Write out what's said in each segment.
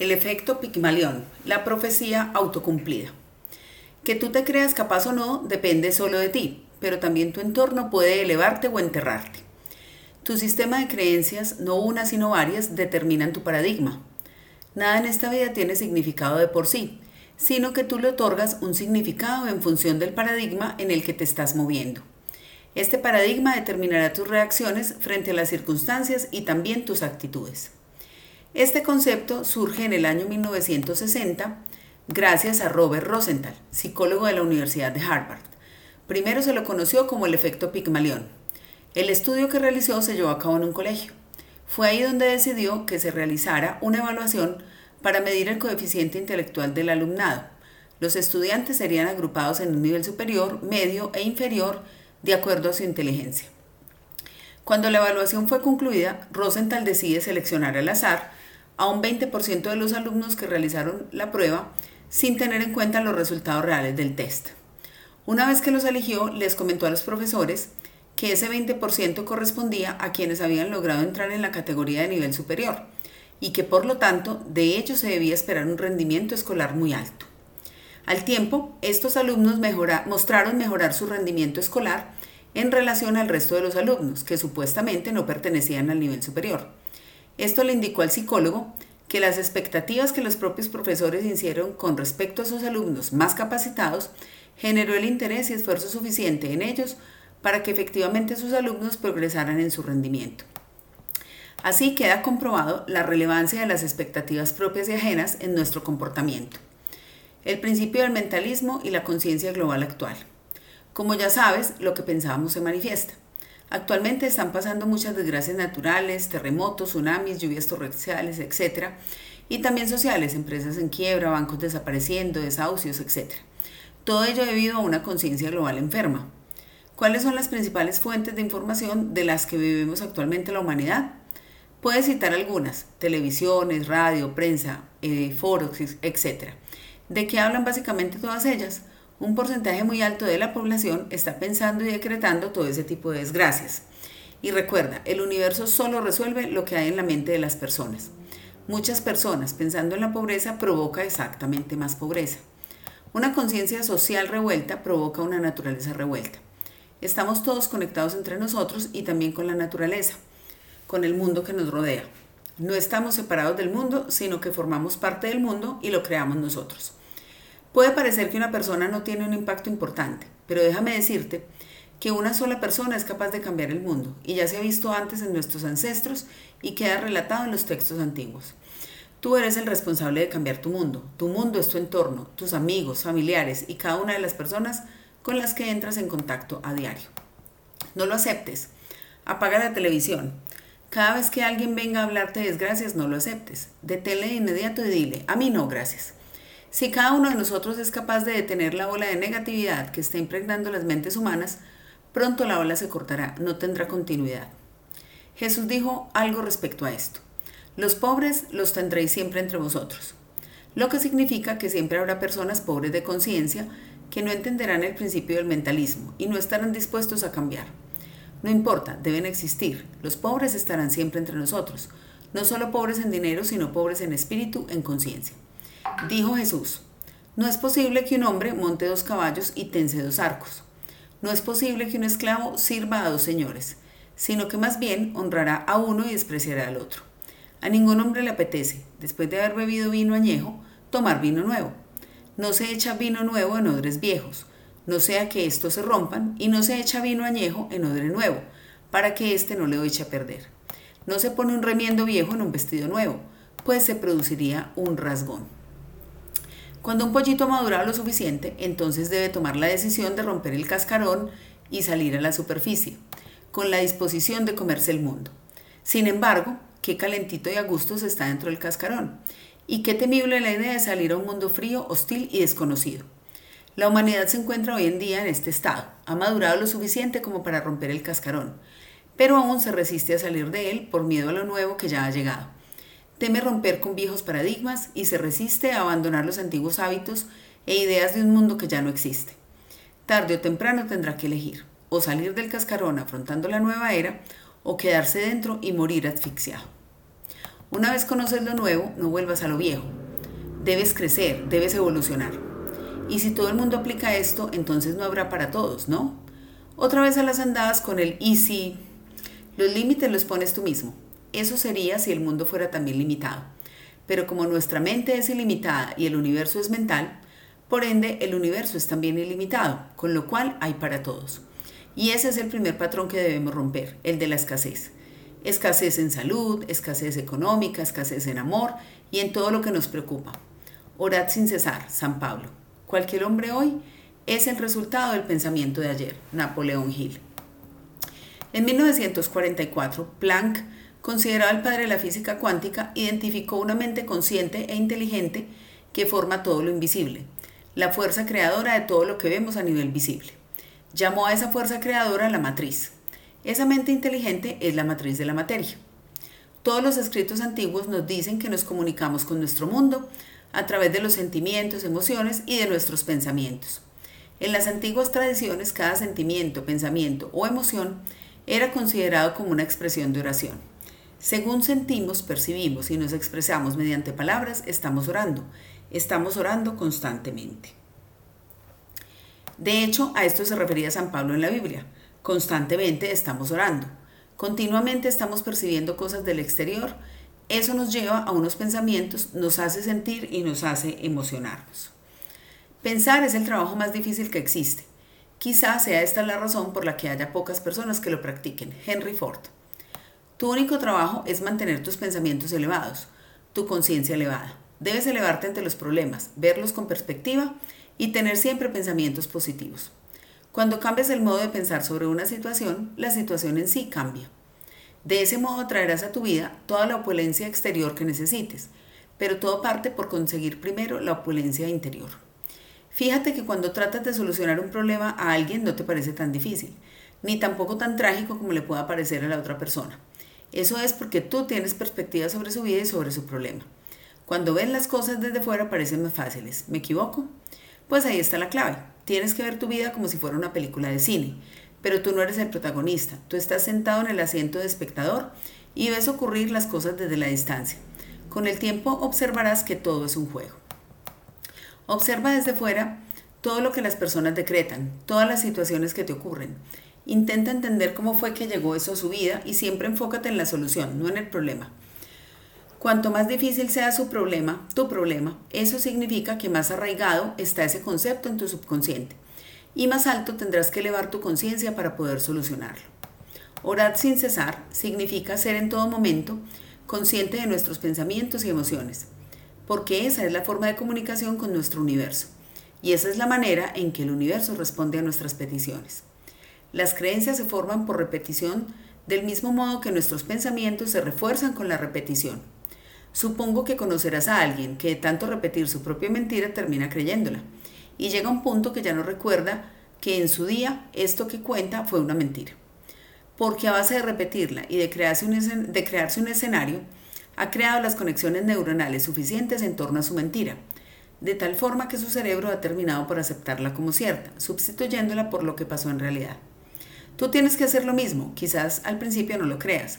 El efecto Pigmalión, la profecía autocumplida. Que tú te creas capaz o no depende solo de ti, pero también tu entorno puede elevarte o enterrarte. Tu sistema de creencias, no una sino varias, determinan tu paradigma. Nada en esta vida tiene significado de por sí, sino que tú le otorgas un significado en función del paradigma en el que te estás moviendo. Este paradigma determinará tus reacciones frente a las circunstancias y también tus actitudes. Este concepto surge en el año 1960 gracias a Robert Rosenthal, psicólogo de la Universidad de Harvard. Primero se lo conoció como el efecto Pigmalión. El estudio que realizó se llevó a cabo en un colegio. Fue ahí donde decidió que se realizara una evaluación para medir el coeficiente intelectual del alumnado. Los estudiantes serían agrupados en un nivel superior, medio e inferior de acuerdo a su inteligencia. Cuando la evaluación fue concluida, Rosenthal decide seleccionar al azar a un 20% de los alumnos que realizaron la prueba sin tener en cuenta los resultados reales del test. Una vez que los eligió, les comentó a los profesores que ese 20% correspondía a quienes habían logrado entrar en la categoría de nivel superior y que por lo tanto de ellos se debía esperar un rendimiento escolar muy alto. Al tiempo, estos alumnos mostraron mejorar su rendimiento escolar en relación al resto de los alumnos, que supuestamente no pertenecían al nivel superior. Esto le indicó al psicólogo que las expectativas que los propios profesores hicieron con respecto a sus alumnos más capacitados generó el interés y esfuerzo suficiente en ellos para que efectivamente sus alumnos progresaran en su rendimiento. Así queda comprobado la relevancia de las expectativas propias y ajenas en nuestro comportamiento. El principio del mentalismo y la conciencia global actual. Como ya sabes, lo que pensábamos se manifiesta. Actualmente están pasando muchas desgracias naturales, terremotos, tsunamis, lluvias torrenciales, etc. Y también sociales, empresas en quiebra, bancos desapareciendo, desahucios, etc. Todo ello debido a una conciencia global enferma. ¿Cuáles son las principales fuentes de información de las que vivimos actualmente la humanidad? Puedes citar algunas, televisiones, radio, prensa, eh, foros, etc. ¿De qué hablan básicamente todas ellas? Un porcentaje muy alto de la población está pensando y decretando todo ese tipo de desgracias. Y recuerda, el universo solo resuelve lo que hay en la mente de las personas. Muchas personas pensando en la pobreza provoca exactamente más pobreza. Una conciencia social revuelta provoca una naturaleza revuelta. Estamos todos conectados entre nosotros y también con la naturaleza, con el mundo que nos rodea. No estamos separados del mundo, sino que formamos parte del mundo y lo creamos nosotros. Puede parecer que una persona no tiene un impacto importante, pero déjame decirte que una sola persona es capaz de cambiar el mundo, y ya se ha visto antes en nuestros ancestros y queda relatado en los textos antiguos. Tú eres el responsable de cambiar tu mundo. Tu mundo es tu entorno, tus amigos, familiares y cada una de las personas con las que entras en contacto a diario. No lo aceptes. Apaga la televisión. Cada vez que alguien venga a hablarte de desgracias, no lo aceptes. Deténle de inmediato y dile, a mí no, gracias. Si cada uno de nosotros es capaz de detener la ola de negatividad que está impregnando las mentes humanas, pronto la ola se cortará, no tendrá continuidad. Jesús dijo algo respecto a esto. Los pobres los tendréis siempre entre vosotros, lo que significa que siempre habrá personas pobres de conciencia que no entenderán el principio del mentalismo y no estarán dispuestos a cambiar. No importa, deben existir. Los pobres estarán siempre entre nosotros, no solo pobres en dinero, sino pobres en espíritu, en conciencia. Dijo Jesús, no es posible que un hombre monte dos caballos y tense dos arcos. No es posible que un esclavo sirva a dos señores, sino que más bien honrará a uno y despreciará al otro. A ningún hombre le apetece, después de haber bebido vino añejo, tomar vino nuevo. No se echa vino nuevo en odres viejos, no sea que estos se rompan, y no se echa vino añejo en odre nuevo, para que éste no le eche a perder. No se pone un remiendo viejo en un vestido nuevo, pues se produciría un rasgón. Cuando un pollito ha madurado lo suficiente, entonces debe tomar la decisión de romper el cascarón y salir a la superficie, con la disposición de comerse el mundo. Sin embargo, qué calentito y a gustos está dentro del cascarón, y qué temible la idea de salir a un mundo frío, hostil y desconocido. La humanidad se encuentra hoy en día en este estado, ha madurado lo suficiente como para romper el cascarón, pero aún se resiste a salir de él por miedo a lo nuevo que ya ha llegado teme romper con viejos paradigmas y se resiste a abandonar los antiguos hábitos e ideas de un mundo que ya no existe. Tarde o temprano tendrá que elegir, o salir del cascarón afrontando la nueva era, o quedarse dentro y morir asfixiado. Una vez conoces lo nuevo, no vuelvas a lo viejo. Debes crecer, debes evolucionar. Y si todo el mundo aplica esto, entonces no habrá para todos, ¿no? Otra vez a las andadas con el easy. Los límites los pones tú mismo. Eso sería si el mundo fuera también limitado. Pero como nuestra mente es ilimitada y el universo es mental, por ende el universo es también ilimitado, con lo cual hay para todos. Y ese es el primer patrón que debemos romper, el de la escasez. Escasez en salud, escasez económica, escasez en amor y en todo lo que nos preocupa. Orad sin cesar, San Pablo. Cualquier hombre hoy es el resultado del pensamiento de ayer, Napoleón Hill. En 1944, Planck, considerado el padre de la física cuántica, identificó una mente consciente e inteligente que forma todo lo invisible, la fuerza creadora de todo lo que vemos a nivel visible. Llamó a esa fuerza creadora la matriz. Esa mente inteligente es la matriz de la materia. Todos los escritos antiguos nos dicen que nos comunicamos con nuestro mundo a través de los sentimientos, emociones y de nuestros pensamientos. En las antiguas tradiciones, cada sentimiento, pensamiento o emoción era considerado como una expresión de oración. Según sentimos, percibimos y nos expresamos mediante palabras, estamos orando. Estamos orando constantemente. De hecho, a esto se refería San Pablo en la Biblia. Constantemente estamos orando. Continuamente estamos percibiendo cosas del exterior. Eso nos lleva a unos pensamientos, nos hace sentir y nos hace emocionarnos. Pensar es el trabajo más difícil que existe. Quizás sea esta la razón por la que haya pocas personas que lo practiquen. Henry Ford. Tu único trabajo es mantener tus pensamientos elevados, tu conciencia elevada. Debes elevarte ante los problemas, verlos con perspectiva y tener siempre pensamientos positivos. Cuando cambias el modo de pensar sobre una situación, la situación en sí cambia. De ese modo traerás a tu vida toda la opulencia exterior que necesites, pero todo parte por conseguir primero la opulencia interior. Fíjate que cuando tratas de solucionar un problema a alguien no te parece tan difícil, ni tampoco tan trágico como le pueda parecer a la otra persona. Eso es porque tú tienes perspectiva sobre su vida y sobre su problema. Cuando ves las cosas desde fuera parecen más fáciles. ¿Me equivoco? Pues ahí está la clave. Tienes que ver tu vida como si fuera una película de cine, pero tú no eres el protagonista. Tú estás sentado en el asiento de espectador y ves ocurrir las cosas desde la distancia. Con el tiempo observarás que todo es un juego. Observa desde fuera todo lo que las personas decretan, todas las situaciones que te ocurren. Intenta entender cómo fue que llegó eso a su vida y siempre enfócate en la solución, no en el problema. Cuanto más difícil sea su problema, tu problema, eso significa que más arraigado está ese concepto en tu subconsciente y más alto tendrás que elevar tu conciencia para poder solucionarlo. Orad sin cesar significa ser en todo momento consciente de nuestros pensamientos y emociones, porque esa es la forma de comunicación con nuestro universo y esa es la manera en que el universo responde a nuestras peticiones. Las creencias se forman por repetición del mismo modo que nuestros pensamientos se refuerzan con la repetición. Supongo que conocerás a alguien que de tanto repetir su propia mentira termina creyéndola y llega a un punto que ya no recuerda que en su día esto que cuenta fue una mentira. Porque a base de repetirla y de crearse un, de crearse un escenario, ha creado las conexiones neuronales suficientes en torno a su mentira, de tal forma que su cerebro ha terminado por aceptarla como cierta, sustituyéndola por lo que pasó en realidad. Tú tienes que hacer lo mismo, quizás al principio no lo creas,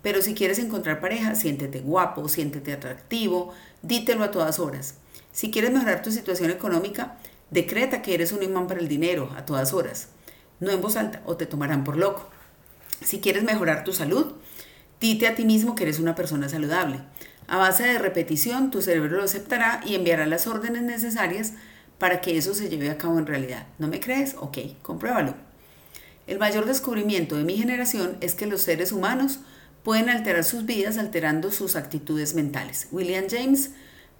pero si quieres encontrar pareja, siéntete guapo, siéntete atractivo, dítelo a todas horas. Si quieres mejorar tu situación económica, decreta que eres un imán para el dinero a todas horas. No en voz alta o te tomarán por loco. Si quieres mejorar tu salud, dite a ti mismo que eres una persona saludable. A base de repetición, tu cerebro lo aceptará y enviará las órdenes necesarias para que eso se lleve a cabo en realidad. ¿No me crees? Ok, compruébalo. El mayor descubrimiento de mi generación es que los seres humanos pueden alterar sus vidas alterando sus actitudes mentales. William James,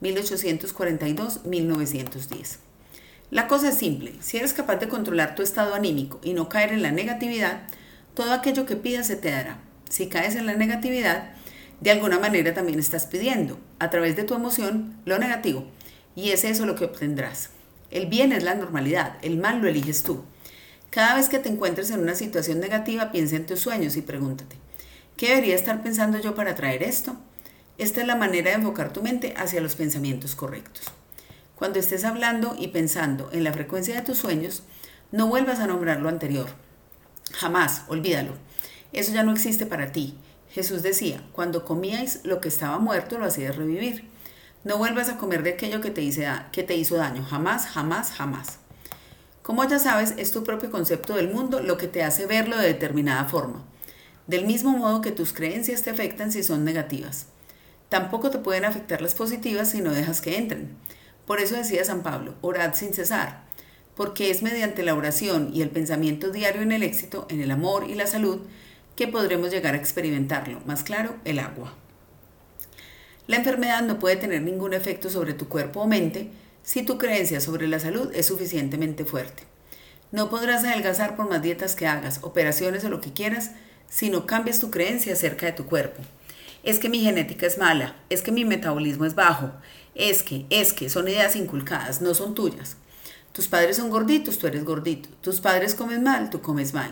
1842-1910. La cosa es simple, si eres capaz de controlar tu estado anímico y no caer en la negatividad, todo aquello que pidas se te dará. Si caes en la negatividad, de alguna manera también estás pidiendo, a través de tu emoción, lo negativo, y es eso lo que obtendrás. El bien es la normalidad, el mal lo eliges tú. Cada vez que te encuentres en una situación negativa, piensa en tus sueños y pregúntate, ¿Qué debería estar pensando yo para traer esto? Esta es la manera de enfocar tu mente hacia los pensamientos correctos. Cuando estés hablando y pensando en la frecuencia de tus sueños, no vuelvas a nombrar lo anterior. Jamás, olvídalo. Eso ya no existe para ti. Jesús decía, cuando comíais lo que estaba muerto lo hacías revivir. No vuelvas a comer de aquello que te, que te hizo daño, jamás, jamás, jamás. Como ya sabes, es tu propio concepto del mundo lo que te hace verlo de determinada forma, del mismo modo que tus creencias te afectan si son negativas. Tampoco te pueden afectar las positivas si no dejas que entren. Por eso decía San Pablo, orad sin cesar, porque es mediante la oración y el pensamiento diario en el éxito, en el amor y la salud, que podremos llegar a experimentarlo, más claro, el agua. La enfermedad no puede tener ningún efecto sobre tu cuerpo o mente si tu creencia sobre la salud es suficientemente fuerte. No podrás adelgazar por más dietas que hagas, operaciones o lo que quieras, si no cambias tu creencia acerca de tu cuerpo. Es que mi genética es mala, es que mi metabolismo es bajo, es que, es que, son ideas inculcadas, no son tuyas. Tus padres son gorditos, tú eres gordito. Tus padres comen mal, tú comes mal.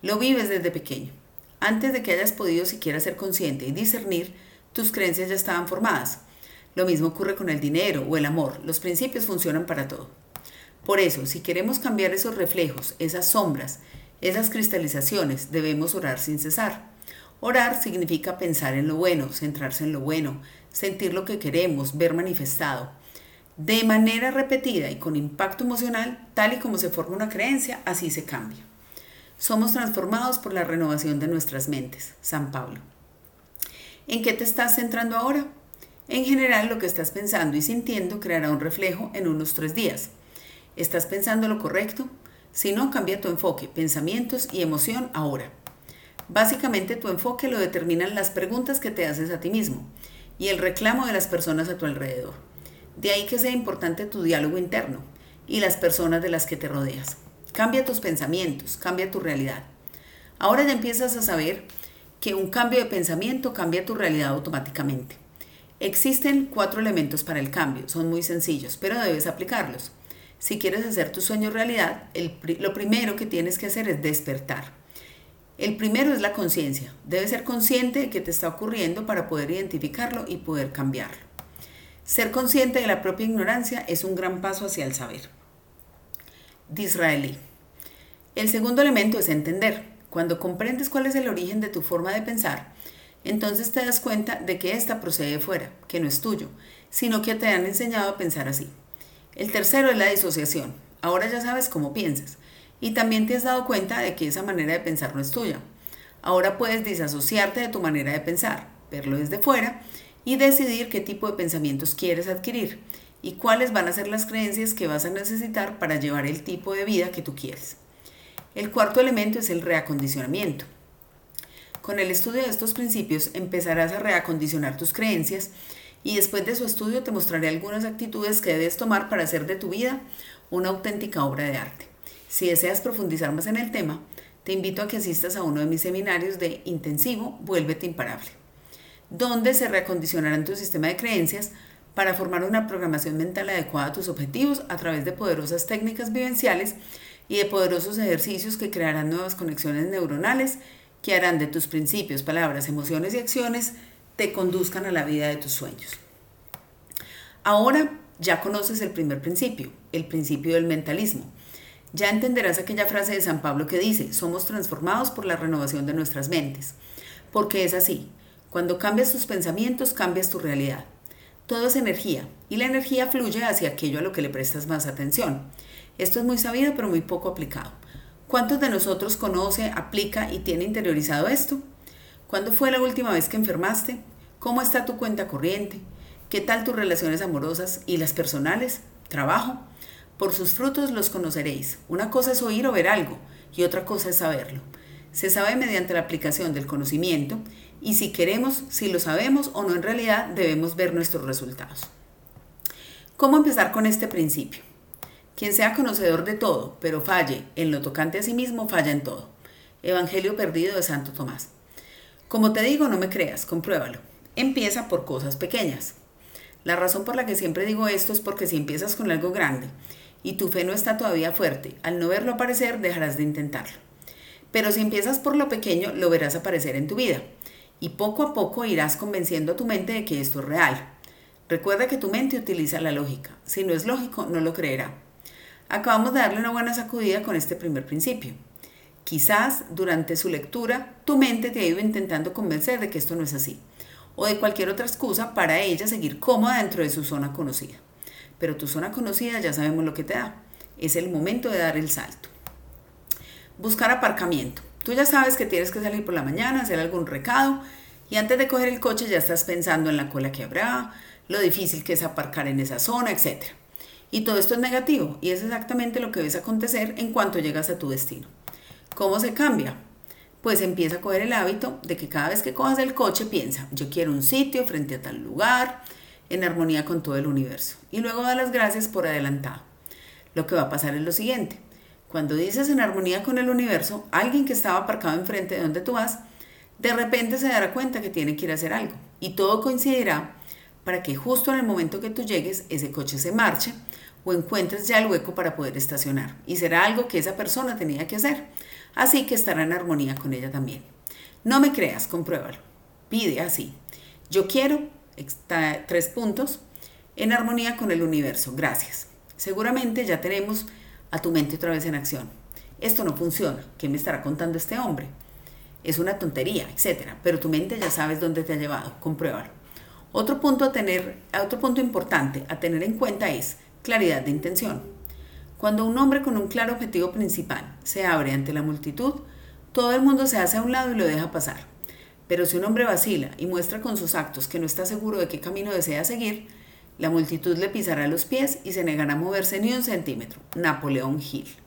Lo vives desde pequeño. Antes de que hayas podido siquiera ser consciente y discernir, tus creencias ya estaban formadas. Lo mismo ocurre con el dinero o el amor. Los principios funcionan para todo. Por eso, si queremos cambiar esos reflejos, esas sombras, esas cristalizaciones, debemos orar sin cesar. Orar significa pensar en lo bueno, centrarse en lo bueno, sentir lo que queremos, ver manifestado. De manera repetida y con impacto emocional, tal y como se forma una creencia, así se cambia. Somos transformados por la renovación de nuestras mentes. San Pablo. ¿En qué te estás centrando ahora? En general, lo que estás pensando y sintiendo creará un reflejo en unos tres días. ¿Estás pensando lo correcto? Si no, cambia tu enfoque, pensamientos y emoción ahora. Básicamente tu enfoque lo determinan las preguntas que te haces a ti mismo y el reclamo de las personas a tu alrededor. De ahí que sea importante tu diálogo interno y las personas de las que te rodeas. Cambia tus pensamientos, cambia tu realidad. Ahora ya empiezas a saber que un cambio de pensamiento cambia tu realidad automáticamente. Existen cuatro elementos para el cambio, son muy sencillos, pero debes aplicarlos. Si quieres hacer tu sueño realidad, lo primero que tienes que hacer es despertar. El primero es la conciencia. Debes ser consciente de qué te está ocurriendo para poder identificarlo y poder cambiarlo. Ser consciente de la propia ignorancia es un gran paso hacia el saber. Disraeli. El segundo elemento es entender. Cuando comprendes cuál es el origen de tu forma de pensar, entonces te das cuenta de que ésta procede de fuera, que no es tuyo, sino que te han enseñado a pensar así. El tercero es la disociación. Ahora ya sabes cómo piensas y también te has dado cuenta de que esa manera de pensar no es tuya. Ahora puedes disasociarte de tu manera de pensar, verlo desde fuera y decidir qué tipo de pensamientos quieres adquirir y cuáles van a ser las creencias que vas a necesitar para llevar el tipo de vida que tú quieres. El cuarto elemento es el reacondicionamiento. Con el estudio de estos principios empezarás a reacondicionar tus creencias y después de su estudio te mostraré algunas actitudes que debes tomar para hacer de tu vida una auténtica obra de arte. Si deseas profundizar más en el tema, te invito a que asistas a uno de mis seminarios de intensivo Vuélvete Imparable, donde se reacondicionarán tu sistema de creencias para formar una programación mental adecuada a tus objetivos a través de poderosas técnicas vivenciales y de poderosos ejercicios que crearán nuevas conexiones neuronales que harán de tus principios, palabras, emociones y acciones te conduzcan a la vida de tus sueños. Ahora ya conoces el primer principio, el principio del mentalismo. Ya entenderás aquella frase de San Pablo que dice, somos transformados por la renovación de nuestras mentes. Porque es así, cuando cambias tus pensamientos, cambias tu realidad. Todo es energía y la energía fluye hacia aquello a lo que le prestas más atención. Esto es muy sabido pero muy poco aplicado. ¿Cuántos de nosotros conoce, aplica y tiene interiorizado esto? ¿Cuándo fue la última vez que enfermaste? ¿Cómo está tu cuenta corriente? ¿Qué tal tus relaciones amorosas y las personales? ¿Trabajo? Por sus frutos los conoceréis. Una cosa es oír o ver algo y otra cosa es saberlo. Se sabe mediante la aplicación del conocimiento y si queremos, si lo sabemos o no en realidad, debemos ver nuestros resultados. ¿Cómo empezar con este principio? Quien sea conocedor de todo, pero falle en lo tocante a sí mismo, falla en todo. Evangelio perdido de Santo Tomás. Como te digo, no me creas, compruébalo. Empieza por cosas pequeñas. La razón por la que siempre digo esto es porque si empiezas con algo grande y tu fe no está todavía fuerte, al no verlo aparecer dejarás de intentarlo. Pero si empiezas por lo pequeño, lo verás aparecer en tu vida y poco a poco irás convenciendo a tu mente de que esto es real. Recuerda que tu mente utiliza la lógica. Si no es lógico, no lo creerá. Acabamos de darle una buena sacudida con este primer principio. Quizás durante su lectura tu mente te ha ido intentando convencer de que esto no es así, o de cualquier otra excusa para ella seguir cómoda dentro de su zona conocida. Pero tu zona conocida ya sabemos lo que te da. Es el momento de dar el salto. Buscar aparcamiento. Tú ya sabes que tienes que salir por la mañana, hacer algún recado y antes de coger el coche ya estás pensando en la cola que habrá, lo difícil que es aparcar en esa zona, etc. Y todo esto es negativo y es exactamente lo que ves acontecer en cuanto llegas a tu destino. ¿Cómo se cambia? Pues empieza a coger el hábito de que cada vez que cojas el coche piensa, yo quiero un sitio frente a tal lugar, en armonía con todo el universo. Y luego da las gracias por adelantado. Lo que va a pasar es lo siguiente. Cuando dices en armonía con el universo, alguien que estaba aparcado enfrente de donde tú vas, de repente se dará cuenta que tiene que ir a hacer algo. Y todo coincidirá para que justo en el momento que tú llegues, ese coche se marche o encuentres ya el hueco para poder estacionar. Y será algo que esa persona tenía que hacer así que estará en armonía con ella también. No me creas, compruébalo. Pide así. Yo quiero, tres puntos, en armonía con el universo. Gracias. Seguramente ya tenemos a tu mente otra vez en acción. Esto no funciona. ¿Qué me estará contando este hombre? Es una tontería, etc. Pero tu mente ya sabes dónde te ha llevado. Compruébalo. Otro punto, a tener, otro punto importante a tener en cuenta es claridad de intención. Cuando un hombre con un claro objetivo principal se abre ante la multitud, todo el mundo se hace a un lado y lo deja pasar. Pero si un hombre vacila y muestra con sus actos que no está seguro de qué camino desea seguir, la multitud le pisará los pies y se negará a moverse ni un centímetro. Napoleón Hill.